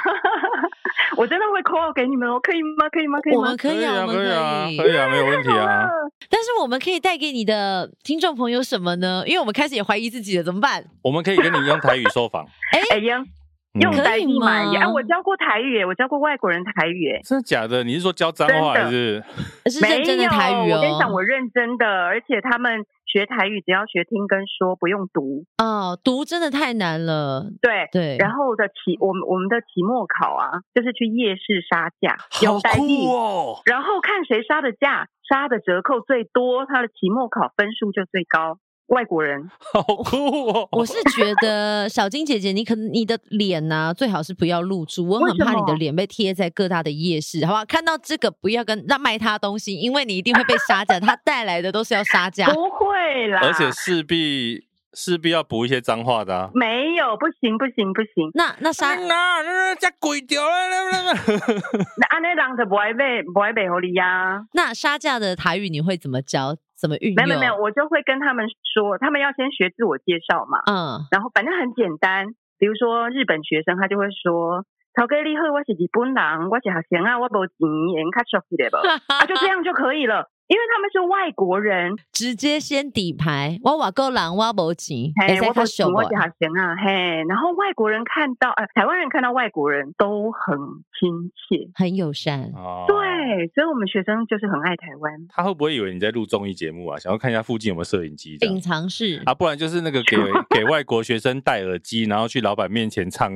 我真的会 call 给你们哦，可以吗？可以吗？可以吗？我们可以啊，可以啊，可以啊，没有问题啊。但是我们可以带给你的听众朋友什么呢？因为我们开始也怀疑自己了，怎么办？我们可以跟你用台语受访。哎哎呀。用台语吗？哎，我教过台语，我教过外国人台语，真的假的？你是说教脏话还是？是认真的台语哦。我跟你讲，我认真的，而且他们学台语只要学听跟说，不用读。哦，读真的太难了。对对。然后的期，我们我们的期末考啊，就是去夜市杀价，好酷哦。然后看谁杀的价，杀的折扣最多，他的期末考分数就最高。外国人，好酷哦！我是觉得小金姐姐，你可能你的脸呢、啊，最好是不要露出，我很怕你的脸被贴在各大的夜市，好不好？看到这个不要跟让卖他东西，因为你一定会被杀价，他带来的都是要杀价，不会啦，而且势必。势必要补一些脏话的啊！没有，不行，不行，不行。那那杀那那这贵掉了，那安内人就不爱买，不爱买给你呀。那杀价的台语你会怎么教？怎么运用？没有没有没有，我就会跟他们说，他们要先学自我介绍嘛。嗯。然后反正很简单，比如说日本学生，他就会说：“头家你好，我是日本人，我是学生啊，我无钱，能卡熟悉的不？”啊，就这样就可以了。因为他们是外国人，直接先底牌，我瓦够狼，我无钱，嘿，我不行，我好行啊，嘿。然后外国人看到，呃，台湾人看到外国人都很亲切，很友善。哦，对，所以我们学生就是很爱台湾。他会不会以为你在录综艺节目啊？想要看一下附近有没有摄影机？隐藏式啊，不然就是那个给 给外国学生戴耳机，然后去老板面前唱。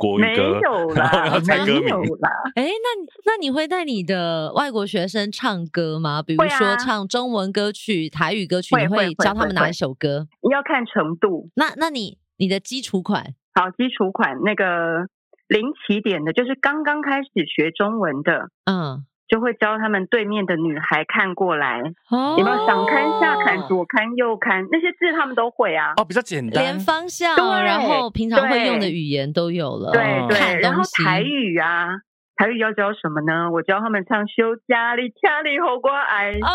国语歌没有啦，没有啦。哎，那那你会带你的外国学生唱歌吗？比如说唱中文歌曲、啊、台语歌曲，你会教他们哪一首歌？要看程度。那那你你的基础款？好，基础款那个零起点的，就是刚刚开始学中文的，嗯。就会教他们对面的女孩看过来，哦、有没有上看下看左看右看那些字他们都会啊。哦，比较简单，连方向，然后平常会用的语言都有了。对对，然后台语啊，台语要教什么呢？我教他们唱《休假里家里好过爱》。哦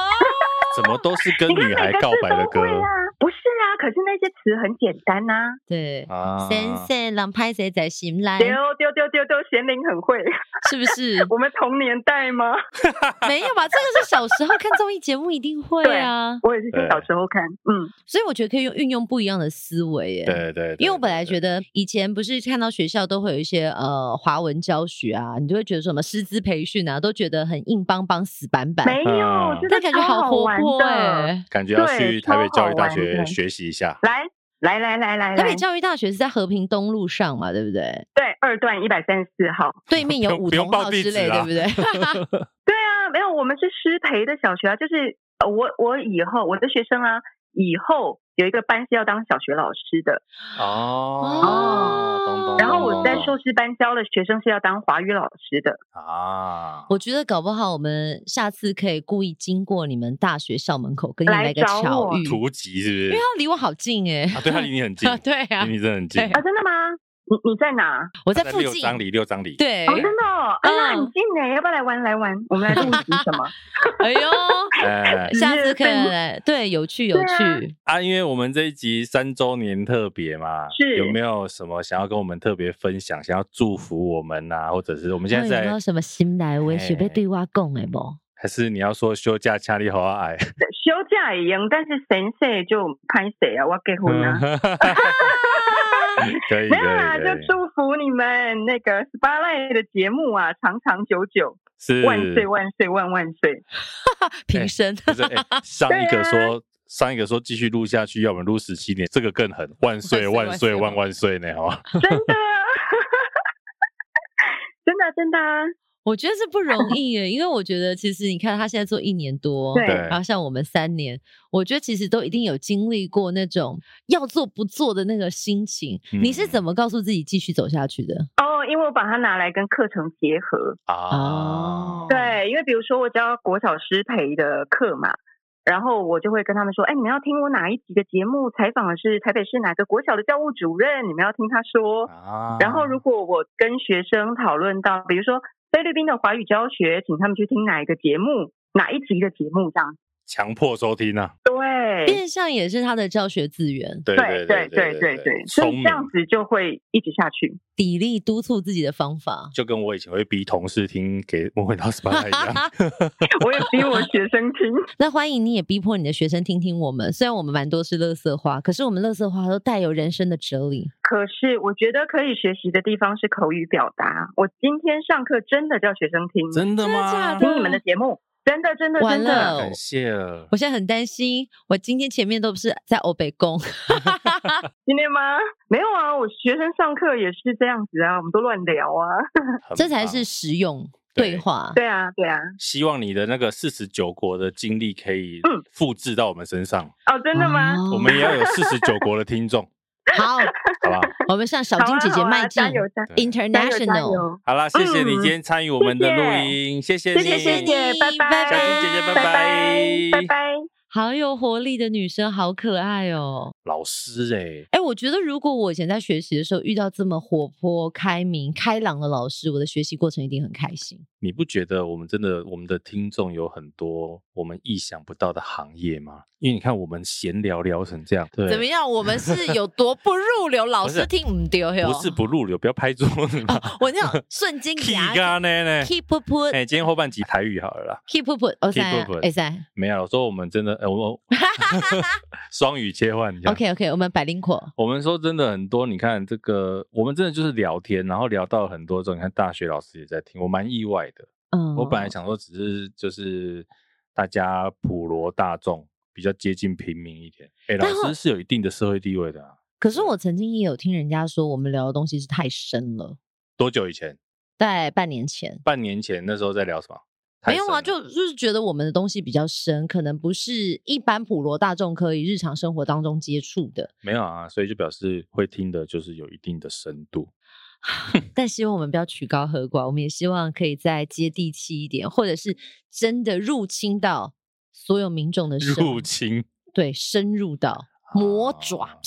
怎么都是跟女孩告白的歌啊？不是啊，可是那些词很简单呐、啊。对啊，先生让拍谁在心来？丢丢丢丢丢，贤玲很会，是不是？我们同年代吗？没有吧？这个是小时候看综艺节目一定会啊。我也是小时候看，嗯。所以我觉得可以用运用不一样的思维耶。对对，对。因为我本来觉得以前不是看到学校都会有一些呃华文教学啊，你就会觉得说什么师资培训啊，都觉得很硬邦邦、死板板。没有，但感觉好活泼。对，感觉要去台北教育大学学习一下。来来来来来，台北教育大学是在和平东路上嘛，对不对？对，二段一百三十四号，对面有五同号之类，对不对？对啊，没有，我们是师培的小学啊，就是我我以后我的学生啊，以后。有一个班是要当小学老师的。哦，哦，然后我在硕士班教的学生是要当华语老师的。啊。我觉得搞不好我们下次可以故意经过你们大学校门口，跟你来个巧遇，突击是不是？因为他离我好近哎、欸，啊，对他离你很近，对啊，离你真的很近。啊，真的吗？你你在哪？我在附近，六张里，六张里。对，哦，真的，哦，哎，呀很近呢，要不要来玩？来玩，我们来录集什么？哎呦，下次可以来，对，有趣有趣啊！因为我们这一集三周年特别嘛，是有没有什么想要跟我们特别分享？想要祝福我们呐，或者是我们现在在有没有什么心来话想要对话讲的不？还是你要说休假家里好爱？休假也用，但是先生就拍谁啊？我结婚啊！可以，没有啦，就祝福你们那个 Spotlight 的节目啊，长长久久，是。万岁万岁万万岁，平生。欸欸、上一个说，啊、上一个说继续录下去，要我们录十七年，这个更狠，万岁万岁万万岁呢，好吧？真的，真的真的。我觉得是不容 易耶，因为我觉得其实你看他现在做一年多，对，然后像我们三年，我觉得其实都一定有经历过那种要做不做的那个心情。嗯、你是怎么告诉自己继续走下去的？哦，因为我把它拿来跟课程结合啊。对，因为比如说我教国小师培的课嘛，然后我就会跟他们说：“哎，你们要听我哪一集的节目？采访的是台北市哪个国小的教务主任？你们要听他说。啊”然后如果我跟学生讨论到，比如说。菲律宾的华语教学，请他们去听哪一个节目，哪一集的节目这样。强迫收听啊，对，变相也是他的教学资源，对对对对对对，所以这样子就会一直下去，砥砺督促自己的方法，就跟我以前会逼同事听给莫文涛 SPA 一样 我也逼我学生听。那欢迎你也逼迫你的学生听听我们，虽然我们蛮多是乐色话，可是我们乐色话都带有人生的哲理。可是我觉得可以学习的地方是口语表达。我今天上课真的叫学生听，真的吗？听你们的节目。真的，真的，真的，感谢了。我现在很担心，我今天前面都不是在欧北宫。今天吗？没有啊，我学生上课也是这样子啊，我们都乱聊啊。这才是实用。对话。对啊，对啊。希望你的那个四十九国的经历可以复制到我们身上。哦，真的吗？我们也要有四十九国的听众。好，好吧，我们向小金姐姐迈进，International。好了，谢谢你今天参与我们的录音，谢谢你，谢谢谢谢，拜拜，小金姐姐，拜拜，拜拜。好有活力的女生，好可爱哦！老师哎、欸，哎、欸，我觉得如果我以前在学习的时候遇到这么活泼、开明、开朗的老师，我的学习过程一定很开心。你不觉得我们真的，我们的听众有很多我们意想不到的行业吗？因为你看我们闲聊聊成这样，对，怎么样？我们是有多不入流？老师听唔丢哟？不是不入流，不要拍桌子嘛、哦。我那种瞬间 keep 呢 keep put 哎，今天后半集台语好了啦，keep put keep put 哎塞，没有，我说我们真的。我 双语切换，OK OK，我们百灵果。我们说真的很多，你看这个，我们真的就是聊天，然后聊到很多之后，你看大学老师也在听，我蛮意外的。嗯，我本来想说只是就是大家普罗大众比较接近平民一点，哎，老师是有一定的社会地位的啊。可是我曾经也有听人家说，我们聊的东西是太深了。多久以前？在半年前。半年前那时候在聊什么？没有啊，就就是觉得我们的东西比较深，可能不是一般普罗大众可以日常生活当中接触的。没有啊，所以就表示会听的，就是有一定的深度。但希望我们不要曲高和寡，我们也希望可以再接地气一点，或者是真的入侵到所有民众的生入侵，对，深入到魔爪。啊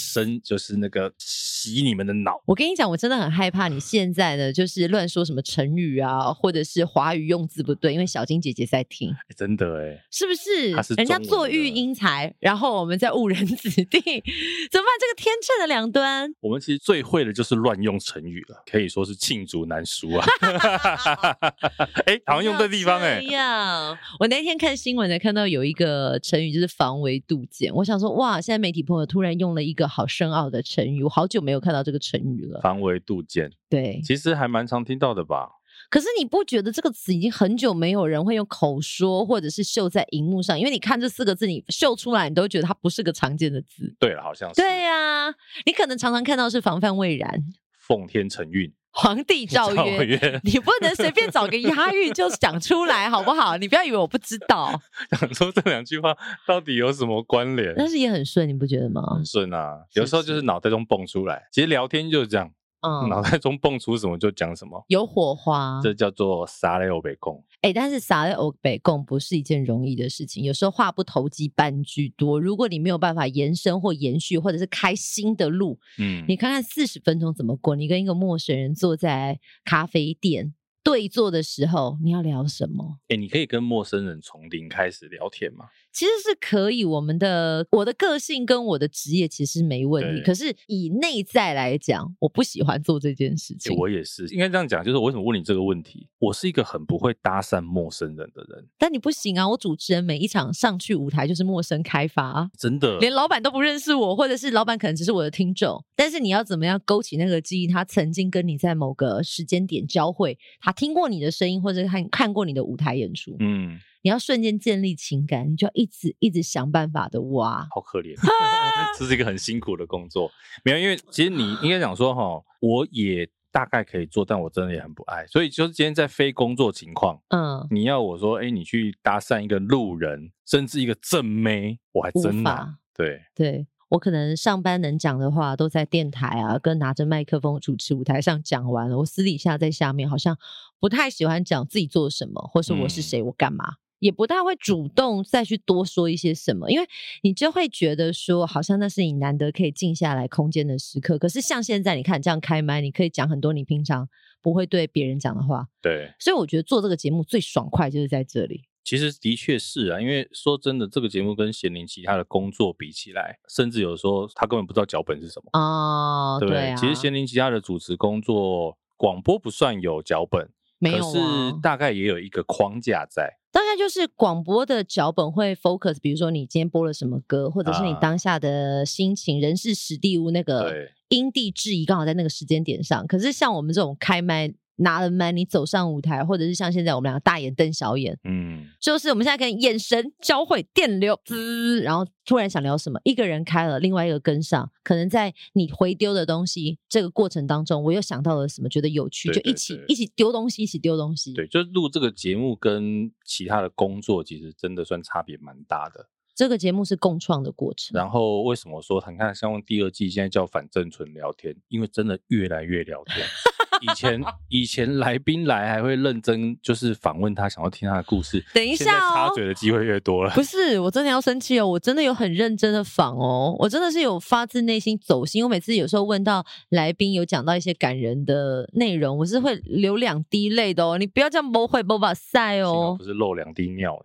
生就是那个洗你们的脑。我跟你讲，我真的很害怕你现在呢，就是乱说什么成语啊，或者是华语用字不对，因为小金姐姐在听。欸、真的哎、欸，是不是？是人家作育英才，然后我们在误人子弟，怎么办？这个天秤的两端。我们其实最会的就是乱用成语了，可以说是罄竹难书啊。哎、欸，好像用对地方哎、欸。我那天看新闻呢，看到有一个成语就是防微杜渐。我想说，哇，现在媒体朋友突然用了一个好。深奥的成语，我好久没有看到这个成语了。防微杜渐，对，其实还蛮常听到的吧。可是你不觉得这个词已经很久没有人会用口说，或者是秀在荧幕上？因为你看这四个字，你秀出来，你都觉得它不是个常见的字。对了，好像是。对呀、啊，你可能常常看到是防范未然、奉天承运。皇帝诏曰：“你不能随便找个押韵就讲出来，好不好？你不要以为我不知道。想说这两句话到底有什么关联？但是也很顺，你不觉得吗？很顺啊，有时候就是脑袋中蹦出来。其实聊天就是这样。”嗯，脑袋中蹦出什么就讲什么，有火花，这叫做撒雷欧北贡。哎、欸，但是撒在欧北贡不是一件容易的事情，有时候话不投机半句多。如果你没有办法延伸或延续，或者是开新的路，嗯，你看看四十分钟怎么过？你跟一个陌生人坐在咖啡店。对坐的时候，你要聊什么？哎、欸，你可以跟陌生人从零开始聊天吗？其实是可以。我们的我的个性跟我的职业其实没问题。可是以内在来讲，我不喜欢做这件事情。欸、我也是，应该这样讲，就是我为什么问你这个问题？我是一个很不会搭讪陌生人的人。但你不行啊！我主持人每一场上去舞台就是陌生开发、啊，真的，连老板都不认识我，或者是老板可能只是我的听众。但是你要怎么样勾起那个记忆？他曾经跟你在某个时间点交汇，他听过你的声音，或者看看过你的舞台演出。嗯，你要瞬间建立情感，你就要一直一直想办法的挖。好可怜，这是一个很辛苦的工作。没有，因为其实你应该讲说哈，我也大概可以做，但我真的也很不爱。所以就是今天在非工作情况，嗯，你要我说，哎、欸，你去搭讪一个路人，甚至一个正妹，我还真的对对。我可能上班能讲的话都在电台啊，跟拿着麦克风主持舞台上讲完了。我私底下在下面好像不太喜欢讲自己做什么，或是我是谁，我干嘛，嗯，也不大会主动再去多说一些什么，因为你就会觉得说，好像那是你难得可以静下来空间的时刻。可是像现在，你看这样开麦，你可以讲很多你平常不会对别人讲的话。对，所以我觉得做这个节目最爽快就是在这里。其实的确是啊，因为说真的，这个节目跟贤玲其他的工作比起来，甚至有时候他根本不知道脚本是什么哦，对不对？对啊，其实贤玲其他的主持工作，广播不算有脚本，没有啊，是大概也有一个框架在。大概就是广播的脚本会 focus，比如说你今天播了什么歌，或者是你当下的心情、啊、人事时地物那个因地制宜，刚好在那个时间点上。可是像我们这种开麦。拿了麦，你走上舞台，或者是像现在我们两个大眼瞪小眼，嗯，就是我们现在可以眼神交汇，电流滋，然后突然想聊什么，一个人开了，另外一个跟上，可能在你回丢的东西这个过程当中，我又想到了什么，觉得有趣，对对对，就一起一起丢东西，一起丢东西。对，就是录这个节目跟其他的工作，其实真的算差别蛮大的。这个节目是共创的过程。然后为什么说你看像第二季现在叫反正纯聊天？因为真的越来越聊天。以前 以前来宾来还会认真，就是访问他，想要听他的故事。等一下哦，插嘴的机会越多了。不是，我真的要生气哦！我真的有很认真的访哦，我真的是有发自内心走心。我每次有时候问到来宾有讲到一些感人的内容，我是会流两滴泪的哦。你不要这样不会不把塞哦，不是漏两滴尿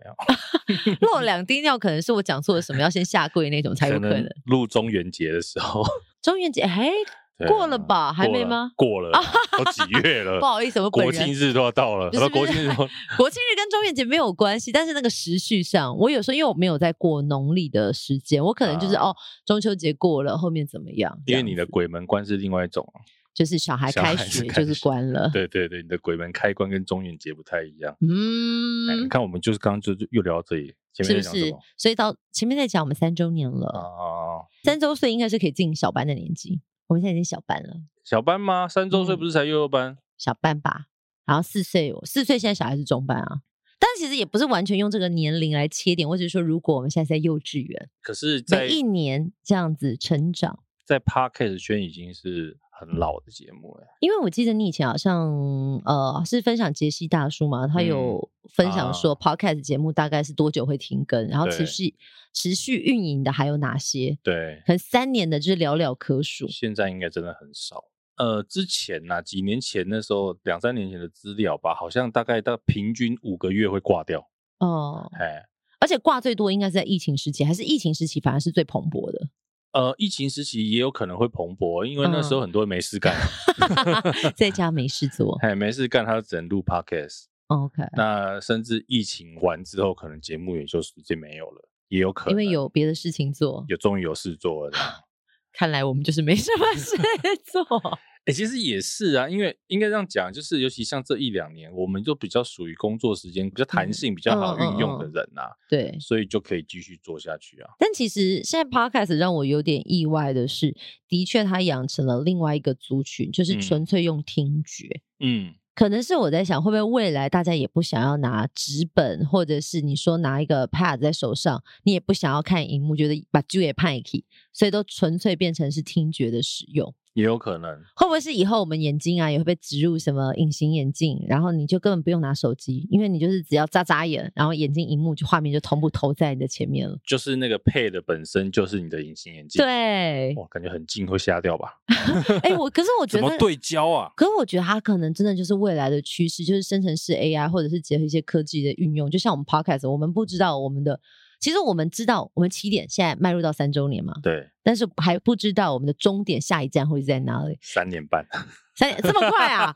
漏 两滴尿可能是我讲错了什么，要先下跪那种才有可能。录中元节的时候，中元节哎。过了吧？还没吗？过了，都几月了？不好意思，我国庆日都要到了。国庆日，国庆日跟中元节没有关系，但是那个时序上，我有时候因为我没有在过农历的时间，我可能就是哦，中秋节过了，后面怎么样？因为你的鬼门关是另外一种，就是小孩开学就是关了。对对对，你的鬼门开关跟中元节不太一样。嗯，你看我们就是刚刚就又聊到这里，前面？是不是？所以到前面在讲我们三周年了啊，三周岁应该是可以进小班的年纪。我们现在已经小班了，小班吗？三周岁不是才幼幼班？嗯，小班吧。然后四岁，四岁现在小孩是中班啊。但是其实也不是完全用这个年龄来切点，我只是说，如果我们现在在幼稚园，可是在每一年这样子成长，在 Podcast 圈已经是很老的节目了。因为我记得你以前好像呃是分享杰西大叔嘛，他有分享说 Podcast 节目大概是多久会停更，嗯、然后持续。持续运营的还有哪些？对，可能三年的就是寥寥可数。现在应该真的很少。呃，之前呐、啊，几年前那时候，两三年前的资料吧，好像大概到平均五个月会挂掉。哦，哎，而且挂最多应该是在疫情时期，还是疫情时期反而是最蓬勃的？呃，疫情时期也有可能会蓬勃，因为那时候很多人没事干，嗯、在家没事做，哎，没事干，他就只能录 podcast。OK，那甚至疫情完之后，可能节目也就直接没有了。也有可能，因为有别的事情做，有终于有事做了。看来我们就是没什么事 做。哎、欸，其实也是啊，因为应该这样讲，就是尤其像这一两年，我们就比较属于工作时间比较弹性、比较好运用的人呐、啊嗯嗯嗯。对，所以就可以继续做下去啊。但其实现在 Podcast 让我有点意外的是，的确它养成了另外一个族群，就是纯粹用听觉。嗯。可能是我在想，会不会未来大家也不想要拿纸本，或者是你说拿一个 pad 在手上，你也不想要看荧幕，觉得把就也派去，所以都纯粹变成是听觉的使用。也有可能，会不会是以后我们眼睛啊也会被植入什么隐形眼镜，然后你就根本不用拿手机，因为你就是只要眨眨眼，然后眼睛荧幕就画面就同步投在你的前面了。就是那个配的本身就是你的隐形眼镜，对，哇，感觉很近会瞎掉吧？哎、欸，我可是我觉得 怎么对焦啊？可是我觉得它可能真的就是未来的趋势，就是生成式 AI 或者是结合一些科技的运用，就像我们 Podcast，我们不知道我们的。其实我们知道，我们起点现在迈入到三周年嘛，对，但是还不知道我们的终点下一站会在哪里。三年半，三年这么快啊？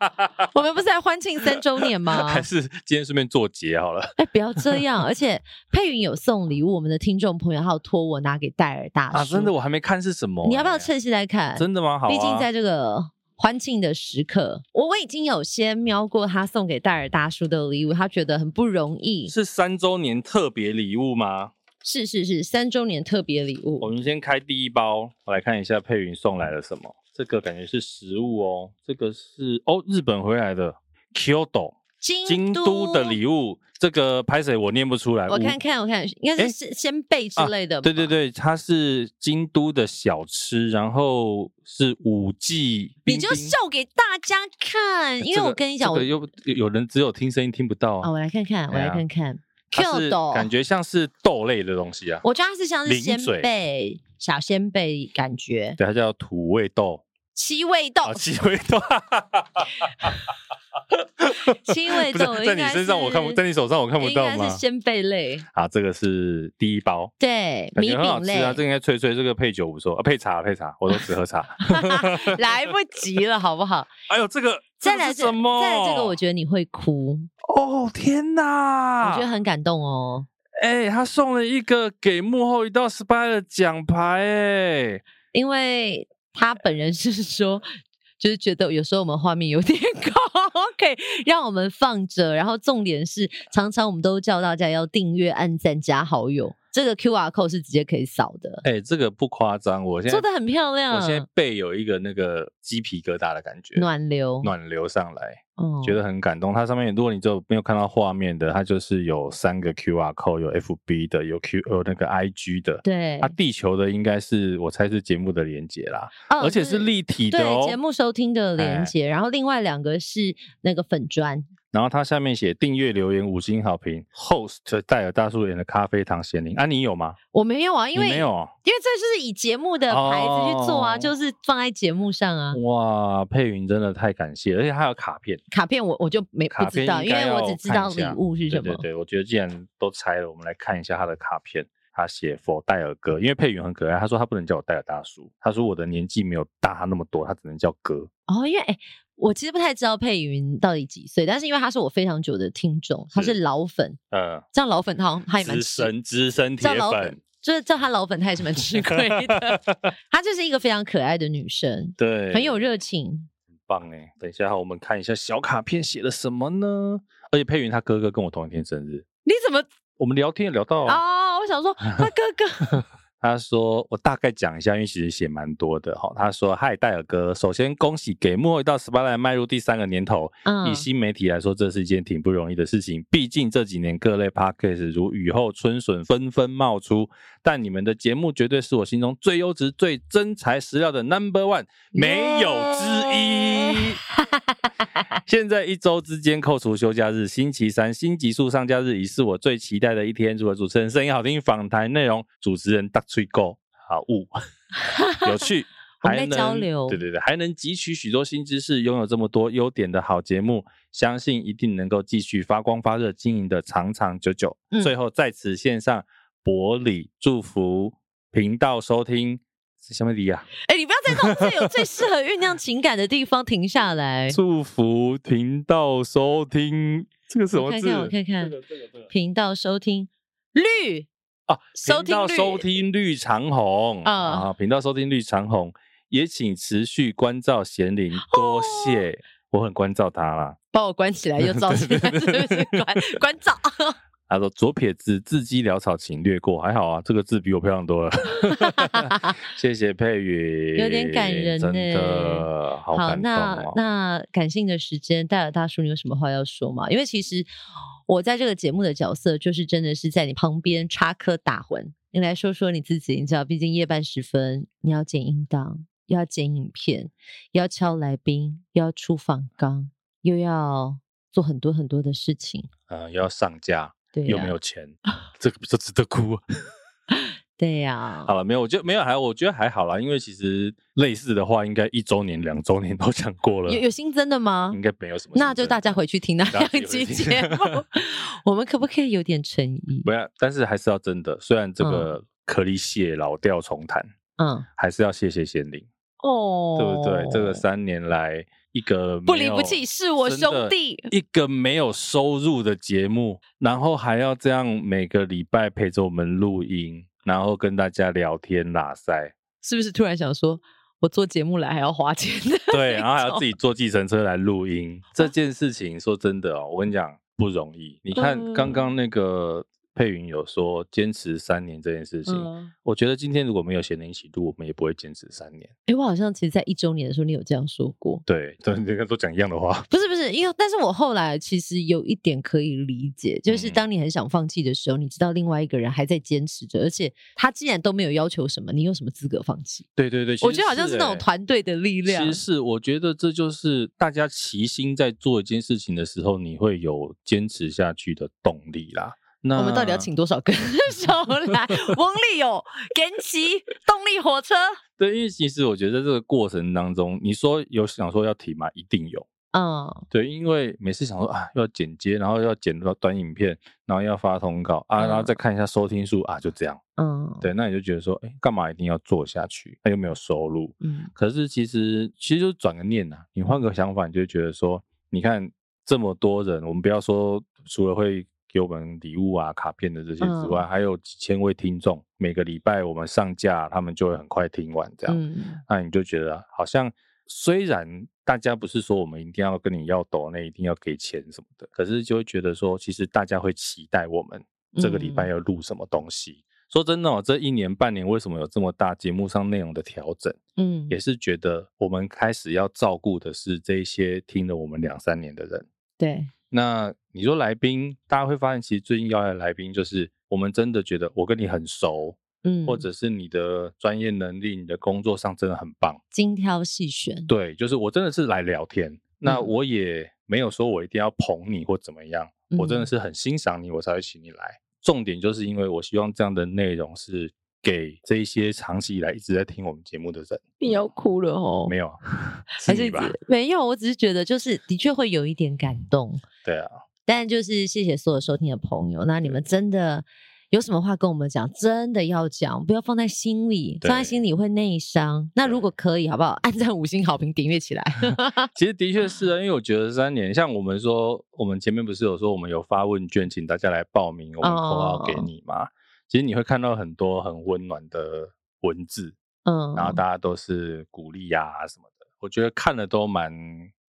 我们不是在欢庆三周年吗？还是今天顺便做结好了？哎，不要这样！而且佩云有送礼物，我们的听众朋友还有托我拿给戴尔大叔啊，真的我还没看是什么，你要不要趁现在看？真的吗？好啊，毕竟在这个欢庆的时刻，我我已经有先瞄过他送给戴尔大叔的礼物，他觉得很不容易，是三周年特别礼物吗？是是是，三周年特别礼物。我们先开第一包，我来看一下佩云送来了什么。这个感觉是食物哦，这个是哦日本回来的 Kyoto 京都的礼物。这个拍谁我念不出来。我看看我看，应该是仙贝之类的、啊。对对对，它是京都的小吃，然后是五季。你就秀给大家看，因为我跟你讲，我有有人只有听声音听不到啊。我来看看，我来看看。豆感觉像是豆类的东西啊，我觉得它是像是仙贝，小仙贝感觉。对，它叫土味豆，七味豆，哦、七味豆，七味豆在你身上我看不，在你手上我看不到吗？是鲜贝类。好，这个是第一包，对，米饼类啊，这个应该脆脆，这个配酒不错啊，配茶配茶，我都只喝茶，来不及了，好不好？哎呦，这个。再来什么？再来这个，我觉得你会哭哦！天哪，我觉得很感动哦。哎、欸，他送了一个给幕后一道 SPY 的奖牌，哎，因为他本人是说就是觉得有时候我们画面有点 高，，OK，让我们放着。然后重点是，常常我们都叫大家要订阅、按赞、加好友。这个 QR code 是直接可以扫的。哎、欸，这个不夸张，我现在做的很漂亮。我现在背有一个那个鸡皮疙瘩的感觉，暖流，暖流上来，嗯，觉得很感动。它上面如果你就没有看到画面的，它就是有三个 QR code，有 FB 的，有 Q 有那个 IG 的。对，它地球的应该是我猜是节目的连接啦，哦，而且是立体的哦，对，节目收听的连接。然后另外两个是那个粉专。然后他下面写订阅、留言、五星好评。Host 戴尔大叔演的咖啡糖咸宁啊，你有吗？我没有啊，因为没有啊，因为这就是以节目的牌子去做啊，哦、就是放在节目上啊。哇，佩云真的太感谢，而且还有卡片。卡片我我就没不知道，因为我只知道礼物是什么。对对对，我觉得既然都拆了，我们来看一下他的卡片。他写 for 戴尔哥，因为佩云很可爱，他说他不能叫我戴尔大叔，他说我的年纪没有大他那么多，他只能叫哥。哦，因为哎。我其实不太知道佩云到底几岁，但是因为他是我非常久的听众，他是老粉，嗯，这样老粉他好像他也蛮资深资深铁粉，就是叫他老粉，她也是蛮吃 亏的。她就是一个非常可爱的女生，对，很有热情，很棒哎。等一下我们看一下小卡片写了什么呢？而且佩云她哥哥跟我同一天生日，你怎么？我们聊天也聊到啊、哦，我想说 他哥哥。他说：“我大概讲一下，因为其实写蛮多的哈。”他说：“嗨，戴尔哥，首先恭喜给幕后一道 Spotlight 迈入第三个年头。嗯，以新媒体来说，这是一件挺不容易的事情。毕竟这几年各类 Podcast 如雨后春笋纷纷冒出，但你们的节目绝对是我心中最优质、最真材实料的 Number One，没有之一。现在一周之间扣除休假日，星期三新集数上架日已是我最期待的一天。除了主持人声音好听，访谈内容主持人大吹够好物 有趣，还能交流，对对对，还能汲取许多新知识，拥有这么多优点的好节目，相信一定能够继续发光发热，经营的长长久久。嗯、最后在此献上薄礼，祝福频道收听。是什么礼啊？哎、欸，你不要在这种最有最适合酝酿情感的地方停下来。祝福频道收听，这个是什么字？我看看。频道收听绿啊，频道收听绿长虹啊，频道收听绿长虹，也请持续关照贤玲，多谢，哦、我很关照他啦。把我关起来又照起来，是不是关关照？他说：“左撇子字迹潦草，请略过。还好啊，这个字比我漂亮多了。谢谢佩宇，有点感人呢，真的好感动哦。好，那那感性的时间，戴尔大叔，你有什么话要说吗？因为其实我在这个节目的角色，就是真的是在你旁边插科打诨。你来说说你自己，你知道，毕竟夜半时分，你要剪音档，要剪影片，要敲来宾，要出访纲，又要做很多很多的事情，嗯，又要上架。”对、啊，又没有钱，这个不就值得哭？对呀、啊，好了，没有，我觉得没有，还我觉得还好啦，因为其实类似的话，应该一周年、两周年都讲过了。有有新增的吗？应该没有什么。那就大家回去听那两集节目。我们可不可以有点诚意？不要，但是还是要真的。虽然这个可以谢老调重弹，嗯，还是要谢谢贤玲哦，对不对？这个三年来。一个不离不弃是我兄弟，一个没有收入的节目，然后还要这样每个礼拜陪着我们录音，然后跟大家聊天拉塞，是不是突然想说，我做节目来还要花钱的？对，然后还要自己坐计程车来录音，这件事情说真的哦，我跟你讲不容易。你看刚刚那个。佩云有说坚持三年这件事情，嗯，我觉得今天如果没有贤玲一起录，我们也不会坚持三年。哎，我好像其实，在一周年的时候，你有这样说过。对，对，你看都讲一样的话。不是不是，因为但是我后来其实有一点可以理解，就是当你很想放弃的时候，嗯，你知道另外一个人还在坚持着，而且他既然都没有要求什么，你有什么资格放弃？对对对，我觉得好像是那种团队的力量。其实是，我觉得这就是大家齐心在做一件事情的时候，你会有坚持下去的动力啦。那我们到底要请多少歌 手来？翁立友、genki 动力火车。对，因为其实我觉得这个过程当中，你说有想说要提吗？一定有。嗯，对，因为每次想说啊，要剪接，然后要剪到短影片，然后要发通告啊，然后再看一下收听数啊，就这样。嗯，对，那你就觉得说，哎，干嘛一定要做下去？他又没有收入。嗯，可是其实其实就转个念呐、啊，你换个想法，你就觉得说，你看这么多人，我们不要说除了会。给我们礼物啊、卡片的这些之外，嗯、还有几千位听众，每个礼拜我们上架，他们就会很快听完这样。嗯、那你就觉得好像虽然大家不是说我们一定要跟你要抖那，一定要给钱什么的，可是就会觉得说，其实大家会期待我们这个礼拜要录什么东西。嗯、说真的、哦，这一年半年为什么有这么大节目上内容的调整？嗯，也是觉得我们开始要照顾的是这些听了我们两三年的人。对，那你说来宾，大家会发现，其实最近邀来的来宾，就是我们真的觉得我跟你很熟。嗯，或者是你的专业能力，你的工作上真的很棒，精挑细选。对，就是我真的是来聊天，嗯、那我也没有说我一定要捧你或怎么样，嗯、我真的是很欣赏你，我才会请你来。重点就是因为我希望这样的内容是给这一些长期以来一直在听我们节目的人。你要哭了哦？没有，还是你吧？没有，我只是觉得就是的确会有一点感动。对啊，但就是谢谢所有收听的朋友，那你们真的。有什么话跟我们讲？真的要讲，不要放在心里，放在心里会内伤。那如果可以，好不好？按赞五星好评，订阅起来。其实的确是啊，因为我觉得三年，像我们说，我们前面不是有说我们有发问卷，请大家来报名，我们口号给你嘛。Oh. 其实你会看到很多很温暖的文字，嗯，然后大家都是鼓励呀、啊、什么的，我觉得看了都蛮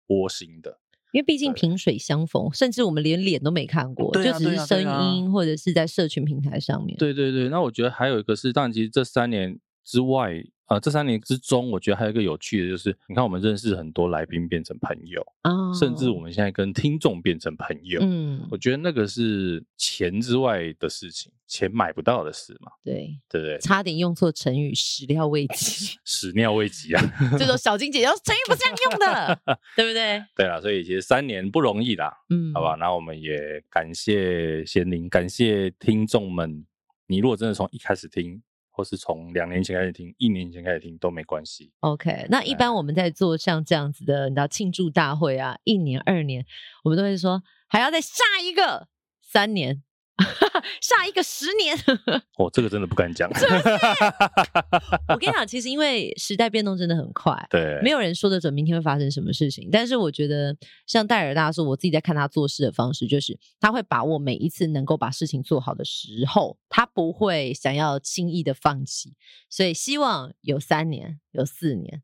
窝心的。因为毕竟萍水相逢，甚至我们连脸都没看过，啊、就只是声音或者是在社群平台上面。对对对，那我觉得还有一个是，当然其实这三年之外。呃，这三年之中，我觉得还有一个有趣的，就是你看，我们认识很多来宾变成朋友，oh. 甚至我们现在跟听众变成朋友。嗯，我觉得那个是钱之外的事情，钱买不到的事嘛。对，对不对？差点用错成语，始料未及。始料未及啊！这种小金姐要成语不这样用的，对不对？对啊，所以其实三年不容易啦。嗯，好吧，那我们也感谢贤玲，感谢听众们。你如果真的从一开始听。或是从两年前开始听，一年前开始听都没关系。OK，那一般我们在做像这样子的，你知道庆祝大会啊，一年、二年，我们都会说还要再下一个三年。下一个十年，哦，这个真的不敢讲。我跟你讲，其实因为时代变动真的很快，对，没有人说得准明天会发生什么事情。但是我觉得，像戴尔大叔，我自己在看他做事的方式，就是他会把握每一次能够把事情做好的时候，他不会想要轻易的放弃。所以希望有三年，有四年，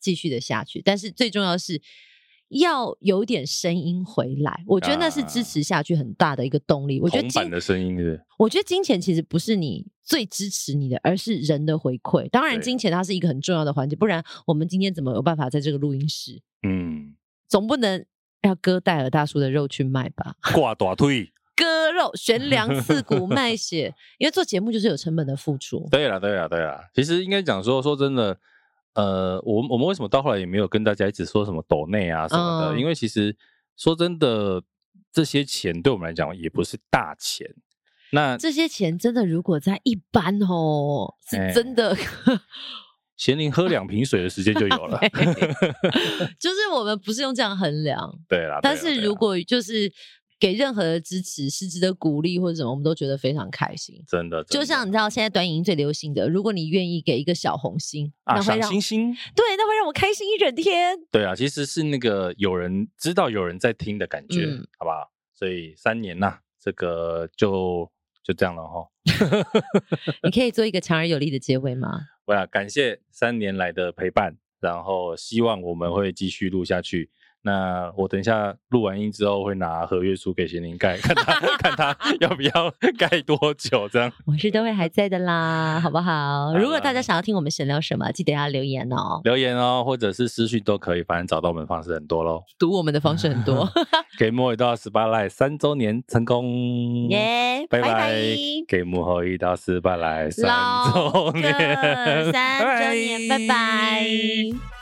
继续的下去。但是最重要的是。要有点声音回来，我觉得那是支持下去很大的一个动力。啊、我觉得金的声音是，我觉得金钱其实不是你最支持你的，而是人的回馈。当然，金钱它是一个很重要的环节，不然我们今天怎么有办法在这个录音室？嗯，总不能要割戴尔大叔的肉去卖吧？挂大腿，割肉悬梁 刺骨卖血，因为做节目就是有成本的付出。对了，对了，对了，其实应该讲说，说真的。呃，我我们为什么到后来也没有跟大家一直说什么抖内啊什么的？嗯、因为其实说真的，这些钱对我们来讲也不是大钱。那这些钱真的，如果在一般哦，是真的，贤玲喝两瓶水的时间就有了。就是我们不是用这样衡量，对啦。但是如果就是。给任何的支持是值得鼓励或者什么，我们都觉得非常开心。真的，就像你知道，现在短影音最流行的，如果你愿意给一个小红心，啊，那会让星星，对，那会让我开心一整天。对啊，其实是那个有人知道有人在听的感觉，嗯、好不好？所以三年呐、啊，这个就就这样了哈。你可以做一个强而有力的结尾吗？我要感谢三年来的陪伴，然后希望我们会继续录下去。那我等一下录完音之后，会拿合约书给贤玲盖，看他 看他要不要 盖多久这样。我是都会还在的啦，好不好？如果大家想要听我们闲聊什么，记得要留言哦，留言哦，或者是私讯都可以，反正找到我们的方式很多喽。读我们的方式很多，给幕后一道 Spotlight 三周年成功，耶！拜拜。给幕后一道 Spotlight 三周年，三周年，拜拜。